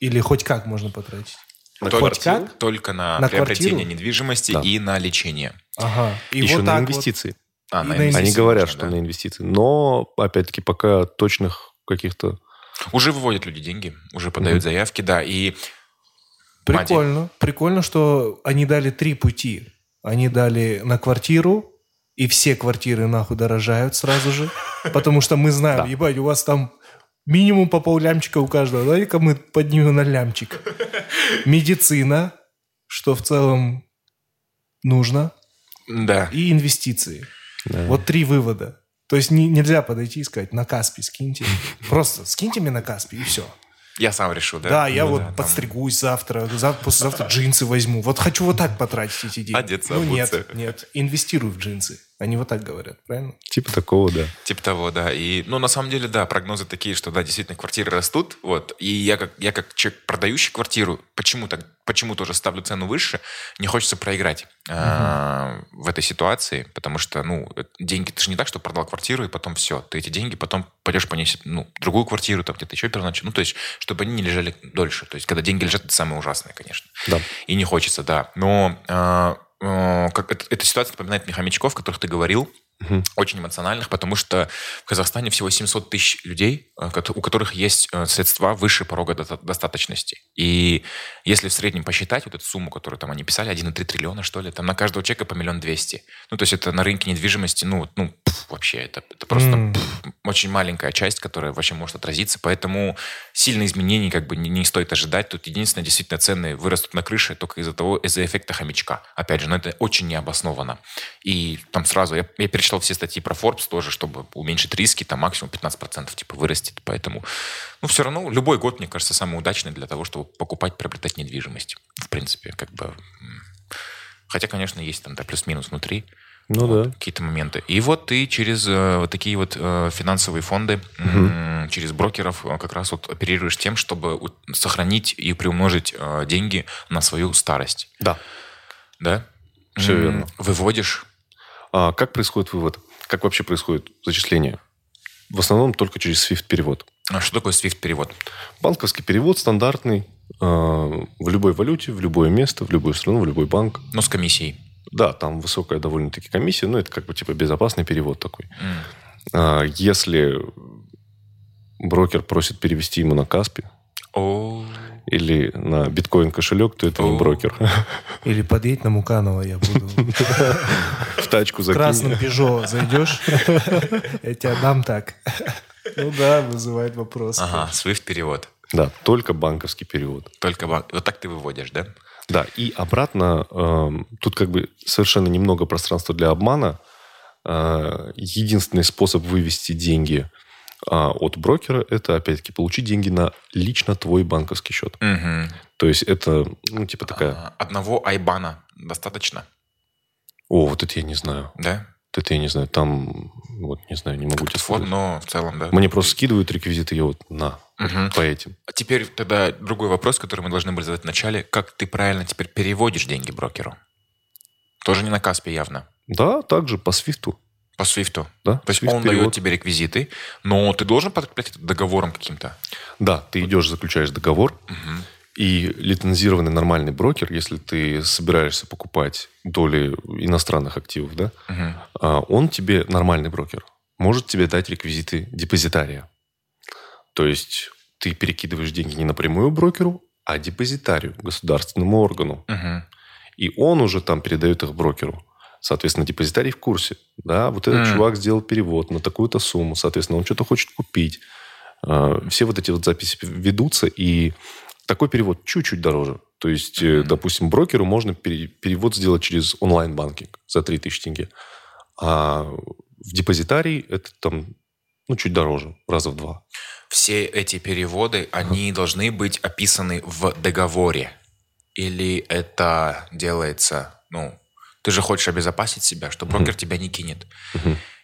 Или хоть как можно потратить? Только- Хоть как? Только на, На приобретение квартиру? недвижимости Да. и на лечение. Ага. И Еще вот на так вот. инвестиции. А, И на на инвестиции Они говорят, можно, что да. на инвестиции. Но, опять-таки, пока точных каких-то... Уже выводят люди деньги, уже подают заявки, да. И Прикольно. Прикольно, что они дали три пути. Они дали на квартиру, и все квартиры нахуй дорожают сразу же. Потому что мы знаем, [LAUGHS] Да. ебать, у вас там минимум по поллямчика у каждого. Давай-ка мы поднимем на лямчик. [LAUGHS] Медицина, что в целом нужно, да. и инвестиции. да. Вот три вывода. То есть не- нельзя подойти и сказать, на Каспи скиньте. [LAUGHS] Просто скиньте мне на Каспи, и все. Я сам решу, да? Да, я Ну вот да, там. подстригусь завтра, зав- послезавтра джинсы возьму. Вот хочу вот так потратить эти деньги. Одеться, ну обуться. нет, нет, инвестирую в джинсы. Они вот так говорят, правильно? Типа такого, да. Типа того, да. И, ну, на самом деле, да, прогнозы такие, что, да, действительно, квартиры растут. Вот. И я как, я как человек, продающий квартиру, почему, так, почему тоже ставлю цену выше, не хочется проиграть а, в этой ситуации, потому что, ну, э, деньги, ты же не так, что продал квартиру, и потом все. Ты эти деньги потом пойдешь понесешь, ну, другую квартиру, там где-то еще первоначально. Ну, то есть, чтобы они не лежали дольше. То есть, когда деньги лежат, это самое ужасное, конечно. Да. И не хочется, да. Но а, как, это- эта ситуация напоминает мне хомячков, о которых ты говорил, очень эмоциональных, потому что в Казахстане всего 700 тысяч людей, э, у которых есть э, средства выше порога до- достаточности. И если в среднем посчитать вот эту сумму, которую там они писали, 1,3 триллиона, что ли, там на каждого человека по миллион двести. Ну, то есть это на рынке недвижимости, ну, ну пф, вообще, это, это просто М. пф, очень маленькая часть, которая вообще может отразиться, поэтому сильных изменений как бы не, не стоит ожидать. Тут единственное, действительно, цены вырастут на крыше только из-за того, из-за эффекта хомячка. Опять же, но это очень необоснованно. И там сразу, я, я перечитал все статьи про Forbes тоже, чтобы уменьшить риски, там максимум 15% типа вырастет. Поэтому, ну, все равно любой год, мне кажется, самый удачный для того, чтобы покупать, приобретать недвижимость. В принципе, как бы... Хотя, конечно, есть там да, плюс-минус внутри. Ну Вот, да. Какие-то моменты. И вот ты через э, вот такие вот э, финансовые фонды, м, через брокеров э, как раз вот оперируешь тем, чтобы у- сохранить и приумножить э, деньги на свою старость. Да. Да? Всё М, верно. Выводишь. А как происходит вывод? Как вообще происходит зачисление? В основном только через SWIFT-перевод. А что такое SWIFT-перевод? Банковский перевод стандартный э, в любой валюте, в любое место, в любую страну, в любой банк. Ну, с комиссией. Да, там высокая довольно-таки комиссия, но это как бы типа безопасный перевод такой. М. А, Если брокер просит перевести ему на Каспи О, или на биткоин кошелек, то это не брокер. [LAUGHS] Или подъедь на Муканова, я буду... В тачку закинь. красном Пежо зайдешь, я тебя дам так. Ну да, вызывает вопрос. ага, SWIFT-перевод. Да, только банковский перевод. Только бан- вот так ты выводишь, да? Да, и обратно, эм, тут как бы совершенно немного пространства для обмана. Э, единственный способ вывести деньги а, от брокера – это, опять-таки, получить деньги на лично твой банковский счет. Мгм. То есть это, ну, типа такая... А, Одного айбана достаточно, О, вот это я не знаю. да? Это я не знаю. Там, вот, не знаю, не могу тебе сказать. но в целом, да. Мне просто скидывают реквизиты, я вот на, Мгм. по этим. А теперь тогда другой вопрос, который мы должны были задать в начале. Как ты правильно теперь переводишь деньги брокеру? Тоже не на Каспе явно. Да, также по свифту. По Свифту. Да, То есть SWIFT он дает перевод. тебе реквизиты, но ты должен подкреплять это договором каким-то. Да, ты идешь, заключаешь договор, Мгм. и лицензированный нормальный брокер, если ты собираешься покупать доли иностранных активов, да, а, он тебе, нормальный брокер, может тебе дать реквизиты депозитария. То есть ты перекидываешь деньги не напрямую брокеру, а депозитарию, государственному органу. Мгм. И он уже там передает их брокеру. Соответственно, депозитарий в курсе. Да, вот этот Мгм. чувак сделал перевод на такую-то сумму. Соответственно, он что-то хочет купить. А, Все вот эти вот записи ведутся, и такой перевод чуть-чуть дороже. То есть, э, допустим, брокеру можно пере- перевод сделать через онлайн-банкинг за 3000 тенге. А в депозитарий это там, ну, чуть дороже, раза в два. Все эти переводы, они должны быть описаны в договоре. Или это делается, ну, ты же хочешь обезопасить себя, что брокер тебя не кинет.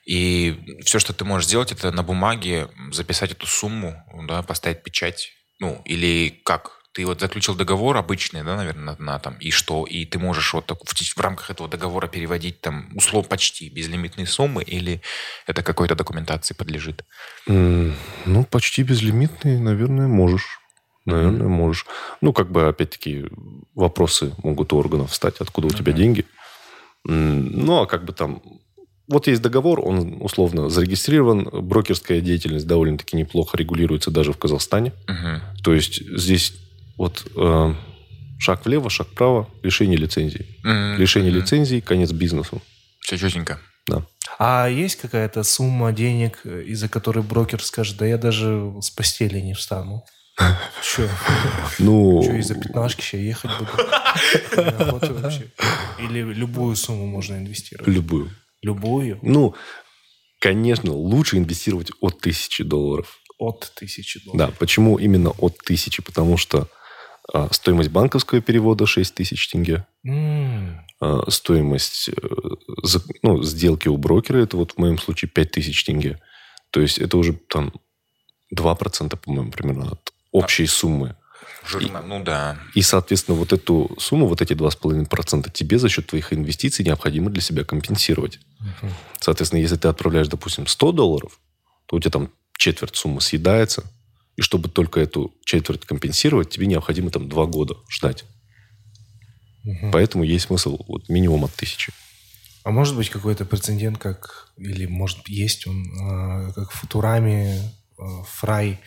И все, что ты можешь сделать, это на бумаге записать эту сумму, да, поставить печать. Ну, или как? Ты вот заключил договор обычный, да, наверное, на, на там, и что? И ты можешь вот так, в, в рамках этого договора переводить там услов почти безлимитные суммы, или это какой-то документации подлежит? М, Ну, почти безлимитный, наверное, можешь. Наверное, можешь. Ну, как бы, опять-таки, вопросы могут у органов встать, откуда у тебя деньги. Ну, а как бы там... Вот есть договор, он условно зарегистрирован, брокерская деятельность довольно-таки неплохо регулируется даже в Казахстане. Мгм. То есть здесь вот э, шаг влево, шаг вправо, лишение лицензии. Мгм. Лишение Мгм. лицензии, конец бизнесу. Все четенько. Да. А есть какая-то сумма денег, э, из-за которой брокер скажет, да я даже с постели не встану. [LAUGHS] Че? Ну, Что, из-за пятнашки сейчас ехать буду? Вообще. Или любую сумму можно инвестировать? любую. Любую? Ну, конечно, лучше инвестировать от тысячи долларов. От тысячи Да, долларов. почему именно от тысячи? Потому что а, стоимость банковского перевода 6 тысяч тенге. М, а, стоимость э, за- ну, сделки у брокера, это вот в моем случае 5 тысяч тенге. То есть это уже там 2%, по-моему, примерно от общей суммы. Жирно. Ну да. И, соответственно, вот эту сумму, вот эти 2,5% тебе за счет твоих инвестиций необходимо для себя компенсировать. Соответственно, если ты отправляешь, допустим, 100 долларов, то у тебя там четверть суммы съедается. И чтобы только эту четверть компенсировать, тебе необходимо там два года ждать. мгм. Поэтому есть смысл вот минимум от тысячи. А может быть какой-то прецедент, как, или может есть он, а, как в Футураме а, Фрай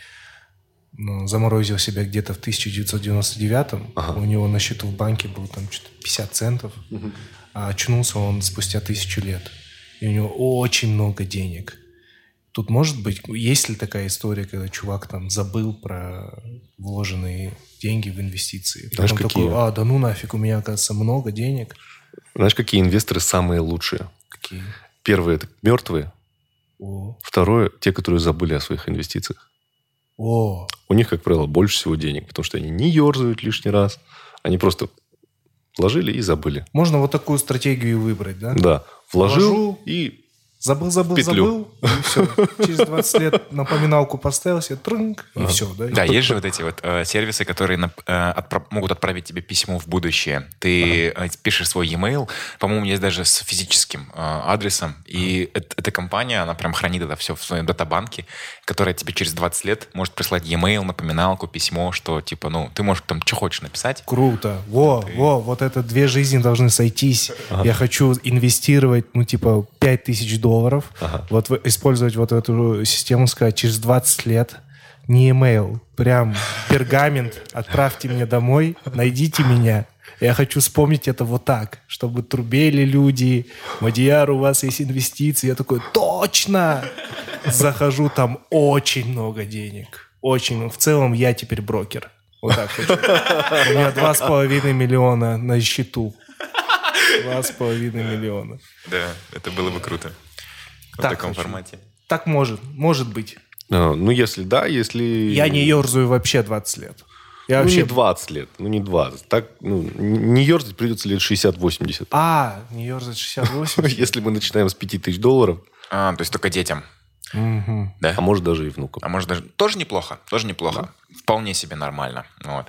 заморозил себя где-то в 1999 Ага. У него на счету в банке было там что-то 50 центов, а очнулся он спустя тысячу лет. И у него очень много денег. Тут может быть, есть ли такая история, когда чувак там забыл про вложенные деньги в инвестиции? Знаешь, Потом какие? такой, а, да ну нафиг, у меня, оказывается, много денег. Знаешь, какие инвесторы самые лучшие? Какие? Первые – это мертвые. О, Второе – те, которые забыли о своих инвестициях. о, У них, как правило, больше всего денег, потому что они не ерзают лишний раз. Они просто вложили и забыли. Можно вот такую стратегию выбрать, да? Да, вложил Вложу. и Забыл, забыл, Петлю. забыл, и все. Через 20 лет напоминалку поставил себе, трынг, и все, да? Да, есть же вот эти вот э, сервисы, которые нап- э, отпра- могут отправить тебе письмо в будущее. Ты э, пишешь свой e-mail, по-моему, есть даже с физическим э, адресом, и эт- эта компания, она прям хранит это все в своем датабанке, которая тебе через 20 лет может прислать e-mail, напоминалку, письмо, что типа, ну, ты можешь там что хочешь написать. Круто. Во, во, вот это две жизни должны сойтись. Я хочу инвестировать, ну, типа, 5000 долларов. Вот в- использовать вот эту систему, сказать, через 20 лет не email, прям пергамент, отправьте мне домой, найдите меня. Я хочу вспомнить это вот так, чтобы трубели люди, Мадияр, у вас есть инвестиции. Я такой, точно! Захожу, там очень много денег. Очень. В целом я теперь брокер. Вот так хочу. У меня два с половиной миллиона на счету. Два с половиной миллиона. Да, это было бы круто. В Так таком хочу. формате. Так может, может быть. А, ну, если да, если... Я не ерзаю вообще 20 лет. Я Ну, вообще... не 20 лет. Ну, не 20. Так, ну, не ерзать придется лет 60-80. А, не ерзать 68. [LAUGHS] Если мы начинаем с 5000 долларов, А, то есть только детям, Мгм. да? а может даже и внукам. А может даже... Тоже неплохо, тоже неплохо. Вполне себе нормально. Вот.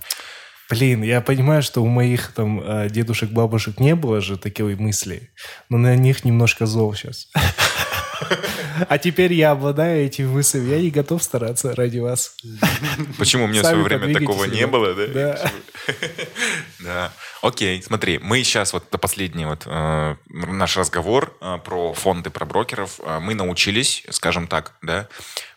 Блин, я понимаю, что у моих там э, дедушек, бабушек не было же такой мысли, но на них немножко зол сейчас. [LAUGHS] А теперь я обладаю этими мыслями, я не готов стараться ради вас. Почему у меня в свое время такого не было, да? Да. [LAUGHS] Да. Окей, смотри, мы сейчас вот на последний вот э, наш разговор э, про фонды, про брокеров, э, мы научились, скажем так, да,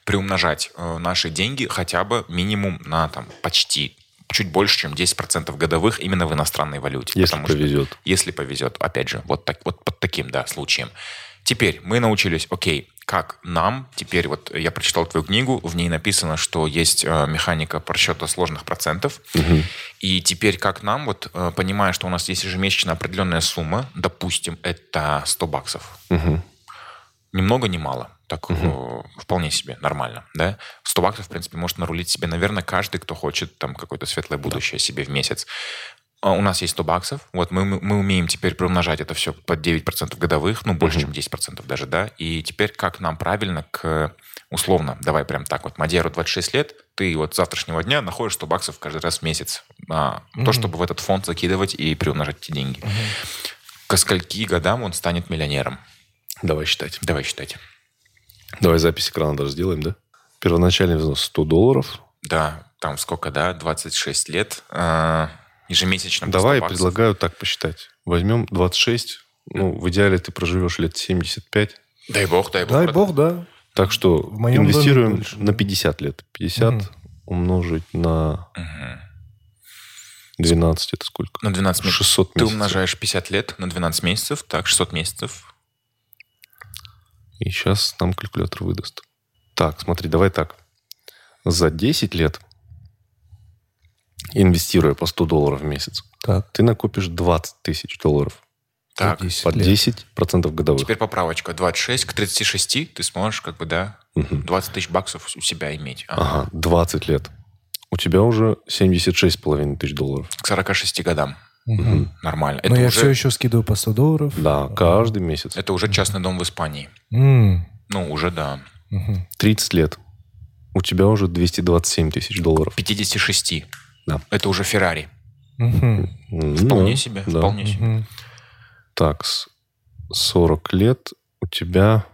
приумножать э, наши деньги хотя бы минимум на там почти чуть больше, чем 10% годовых именно в иностранной валюте. Если Потому что- повезет. если повезет, опять же, вот, так, вот под таким, да, случаем. Теперь мы научились, окей, как нам, теперь вот я прочитал твою книгу, в ней написано, что есть э, механика просчета сложных процентов, и теперь как нам, вот э, понимая, что у нас есть ежемесячно определенная сумма, допустим, это 100 баксов, Мгм. Ни много, ни мало. Так угу. вполне себе нормально, да? 100 баксов, в принципе, может нарулить себе, наверное, каждый, кто хочет там какое-то светлое будущее да. себе в месяц. А у нас есть 100 баксов, вот мы, мы умеем теперь приумножать это все под 9% годовых, ну, больше, mm-hmm. чем 10% даже, да, и теперь как нам правильно к, условно, давай прям так вот, Мадеру 26 лет, ты вот с завтрашнего дня находишь 100 баксов каждый раз в месяц, а, mm-hmm. то, чтобы в этот фонд закидывать и приумножать эти деньги. Mm-hmm. К скольки годам он станет миллионером? Давай считать. Давай считать. Давай запись экрана даже сделаем, да? Первоначальный взнос 100 долларов. Да, там сколько, да, 26 лет. А, ежемесячно. Давай, я предлагаю так посчитать. Возьмем 26, ну, в идеале ты проживешь лет 75. Дай бог, дай бог. Дай бог, да. Так что в моем инвестируем на 50 лет. 50 угу. умножить на угу. 12, это сколько? На 12 месяцев. 600 месяцев. Ты умножаешь 50 лет на 12 месяцев, так, 600 месяцев. И сейчас нам калькулятор выдаст. Так, смотри, давай так. За 10 лет инвестируя по 100 долларов в месяц, так. ты накопишь 20 тысяч долларов. Так. По 10, по 10 процентов годовых. Теперь поправочка. 26 к 36 ты сможешь, как бы, да, угу. 20 тысяч баксов у себя иметь. Ага. ага, 20 лет. У тебя уже 76,5 тысяч долларов. К 46 годам. Угу. Нормально. Но это я уже... все еще скидываю по 100 долларов. Да, каждый месяц. Это уже частный дом в Испании. Mm. Ну, уже да. Угу. 30 лет. У тебя уже 227 тысяч долларов. 56. Да. Это уже Феррари. Угу. Вполне да, себе, да. вполне угу. себе. Так, 40 лет у тебя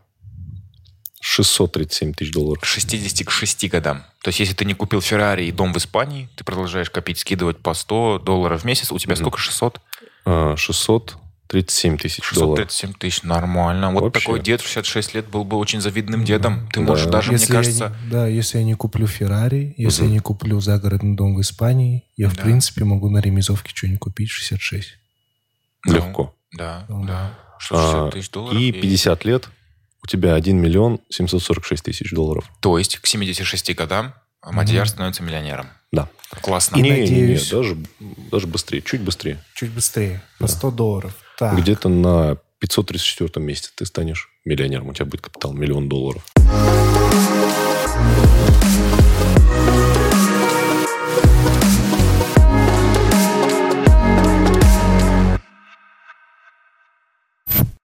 637 тысяч долларов. К 66 годам. То есть, если ты не купил Феррари и дом в Испании, ты продолжаешь копить, скидывать по 100 долларов в месяц, у тебя mm-hmm. сколько, 600? 600 37 тысяч 637 тысяч, нормально. Вот Вообще. такой дед в 66 лет был бы очень завидным дедом. Ты да. можешь даже, если мне кажется... Не, да, если я не куплю Феррари, если угу. я не куплю загородный дом в Испании, я, в да. принципе, могу на ремизовке что-нибудь купить 66. Легко. Ну, да, да. 60 а, тысяч долларов. И 50 и... лет у тебя 1 миллион 746 тысяч долларов. То есть к 76 годам Мадьяр угу. становится миллионером. Да. Классно. И не, надеюсь... Не, не, даже, даже быстрее, чуть быстрее. Чуть быстрее, по да. 100 долларов. Так. Где-то на 534 месте ты станешь миллионером. У тебя будет капитал миллион долларов.